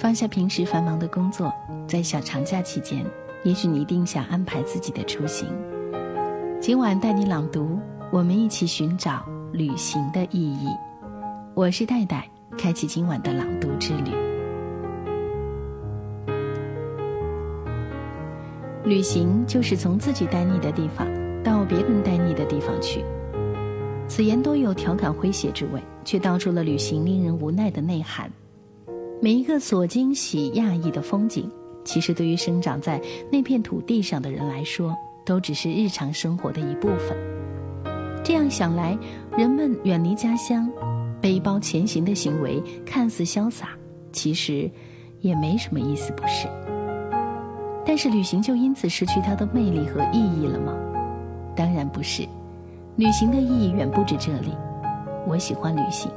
放下平时繁忙的工作，在小长假期间，也许你一定想安排自己的出行。今晚带你朗读，我们一起寻找旅行的意义。我是戴戴，开启今晚的朗读之旅。旅行就是从自己待腻的地方到别人待腻的地方去。此言多有调侃诙谐之味，却道出了旅行令人无奈的内涵。每一个所惊喜、讶异的风景，其实对于生长在那片土地上的人来说，都只是日常生活的一部分。这样想来，人们远离家乡、背包前行的行为看似潇洒，其实也没什么意思，不是？但是，旅行就因此失去它的魅力和意义了吗？当然不是。旅行的意义远不止这里。我喜欢旅行。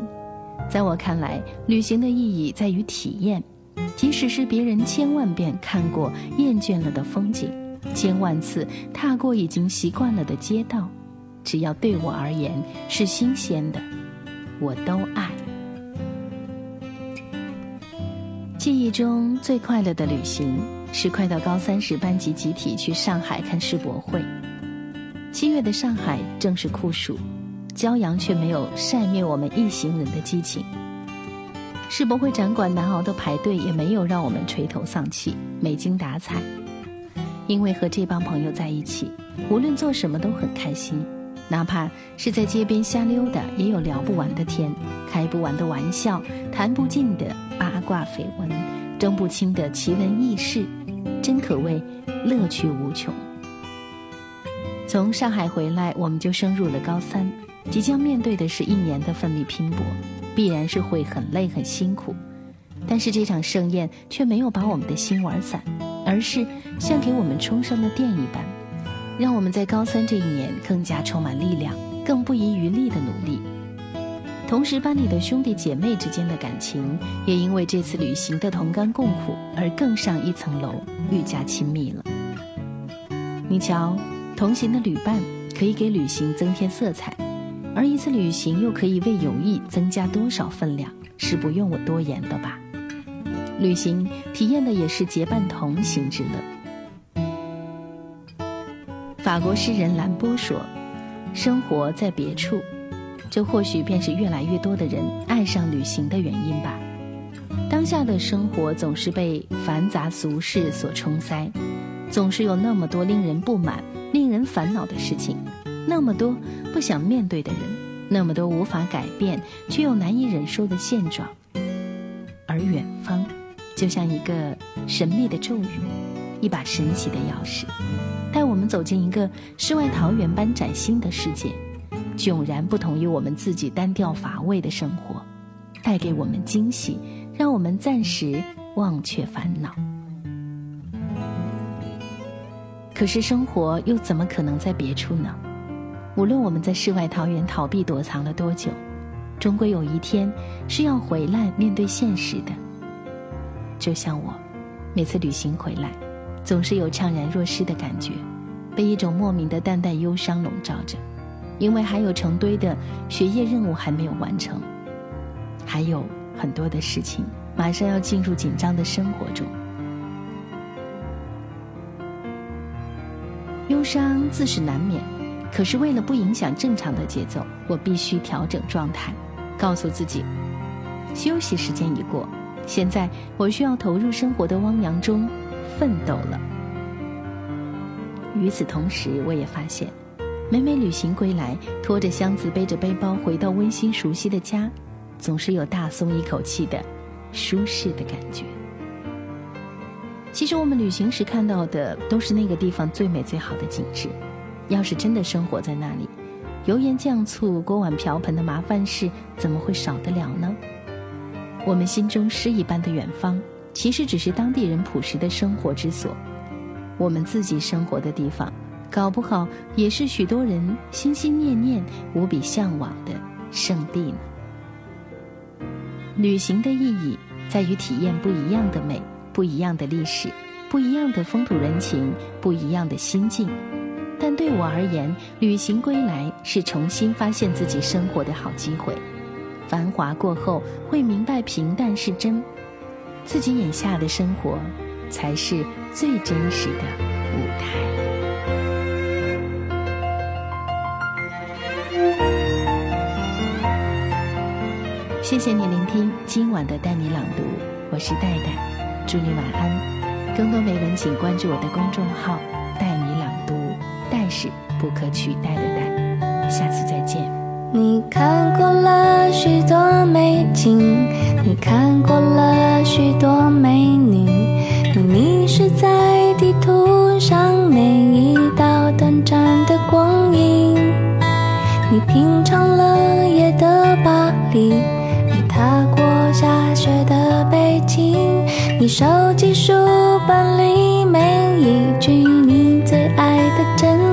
在我看来，旅行的意义在于体验，即使是别人千万遍看过厌倦了的风景，千万次踏过已经习惯了的街道，只要对我而言是新鲜的，我都爱。记忆中最快乐的旅行是快到高三时，班级集体去上海看世博会。七月的上海正是酷暑。骄阳却没有晒灭我们一行人的激情。世博会展馆难熬的排队也没有让我们垂头丧气、没精打采，因为和这帮朋友在一起，无论做什么都很开心，哪怕是在街边瞎溜达，也有聊不完的天、开不完的玩笑、谈不尽的八卦绯闻、争不清的奇闻异事，真可谓乐趣无穷。从上海回来，我们就升入了高三。即将面对的是一年的奋力拼搏，必然是会很累很辛苦，但是这场盛宴却没有把我们的心玩散，而是像给我们充上了电一般，让我们在高三这一年更加充满力量，更不遗余力的努力。同时，班里的兄弟姐妹之间的感情也因为这次旅行的同甘共苦而更上一层楼，愈加亲密了。你瞧，同行的旅伴可以给旅行增添色彩。而一次旅行又可以为友谊增加多少分量，是不用我多言的吧？旅行体验的也是结伴同行之乐。法国诗人兰波说：“生活在别处，这或许便是越来越多的人爱上旅行的原因吧。当下的生活总是被繁杂俗事所冲塞，总是有那么多令人不满、令人烦恼的事情。”那么多不想面对的人，那么多无法改变却又难以忍受的现状，而远方，就像一个神秘的咒语，一把神奇的钥匙，带我们走进一个世外桃源般崭新的世界，迥然不同于我们自己单调乏味的生活，带给我们惊喜，让我们暂时忘却烦恼。可是生活又怎么可能在别处呢？无论我们在世外桃源逃避躲藏了多久，终归有一天是要回来面对现实的。就像我，每次旅行回来，总是有怅然若失的感觉，被一种莫名的淡淡忧伤笼罩着，因为还有成堆的学业任务还没有完成，还有很多的事情马上要进入紧张的生活中。忧伤自是难免。可是为了不影响正常的节奏，我必须调整状态，告诉自己，休息时间已过，现在我需要投入生活的汪洋中奋斗了。与此同时，我也发现，每每旅行归来，拖着箱子，背着背包回到温馨熟悉的家，总是有大松一口气的舒适的感觉。其实我们旅行时看到的，都是那个地方最美最好的景致。要是真的生活在那里，油盐酱醋、锅碗瓢盆的麻烦事怎么会少得了呢？我们心中诗一般的远方，其实只是当地人朴实的生活之所。我们自己生活的地方，搞不好也是许多人心心念念、无比向往的圣地呢。旅行的意义在于体验不一样的美、不一样的历史、不一样的风土人情、不一样的心境。但对我而言，旅行归来是重新发现自己生活的好机会。繁华过后，会明白平淡是真。自己眼下的生活才是最真实的舞台。谢谢你聆听今晚的带你朗读，我是戴戴，祝你晚安。更多美文请关注我的公众号“”，是不可取代的戴。下次再见。你看过了许多美景，你看过了许多美女，你迷失在地图上每一道短暂的光影，你品尝了夜的巴黎。你踏过下雪的北京，你收集书本里每一句你最爱的真理，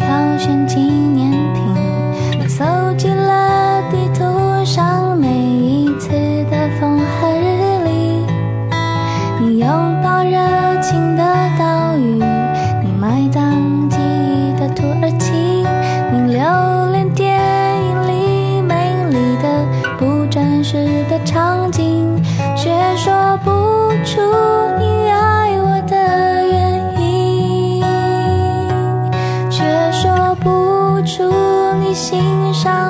挑选纪念品，你搜集了地图上每一次的风和日丽，你拥抱热情的岛屿，你埋葬记忆的土耳其，你留恋电影。里美丽的不真实的场景，却说不出。上